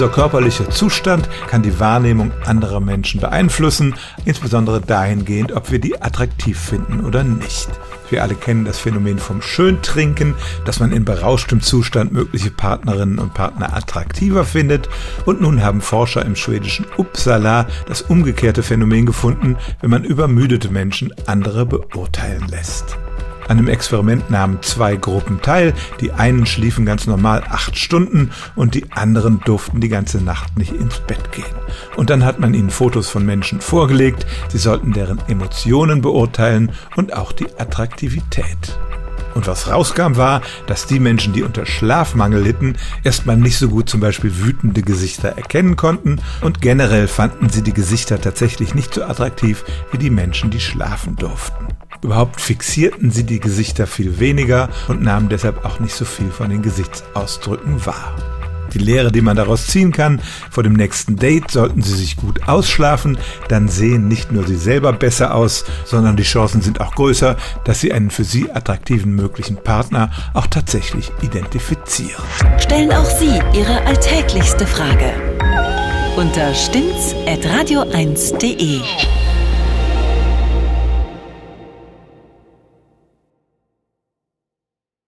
Unser körperlicher Zustand kann die Wahrnehmung anderer Menschen beeinflussen, insbesondere dahingehend, ob wir die attraktiv finden oder nicht. Wir alle kennen das Phänomen vom Schöntrinken, dass man in berauschtem Zustand mögliche Partnerinnen und Partner attraktiver findet. Und nun haben Forscher im schwedischen Uppsala das umgekehrte Phänomen gefunden, wenn man übermüdete Menschen andere beurteilen lässt. An dem Experiment nahmen zwei Gruppen teil. Die einen schliefen ganz normal acht Stunden und die anderen durften die ganze Nacht nicht ins Bett gehen. Und dann hat man ihnen Fotos von Menschen vorgelegt. Sie sollten deren Emotionen beurteilen und auch die Attraktivität. Und was rauskam war, dass die Menschen, die unter Schlafmangel litten, erstmal nicht so gut zum Beispiel wütende Gesichter erkennen konnten und generell fanden sie die Gesichter tatsächlich nicht so attraktiv wie die Menschen, die schlafen durften. Überhaupt fixierten sie die Gesichter viel weniger und nahmen deshalb auch nicht so viel von den Gesichtsausdrücken wahr. Die Lehre, die man daraus ziehen kann, vor dem nächsten Date sollten Sie sich gut ausschlafen, dann sehen nicht nur Sie selber besser aus, sondern die Chancen sind auch größer, dass Sie einen für Sie attraktiven möglichen Partner auch tatsächlich identifizieren. Stellen auch Sie Ihre alltäglichste Frage unter stimmtz.radio1.de.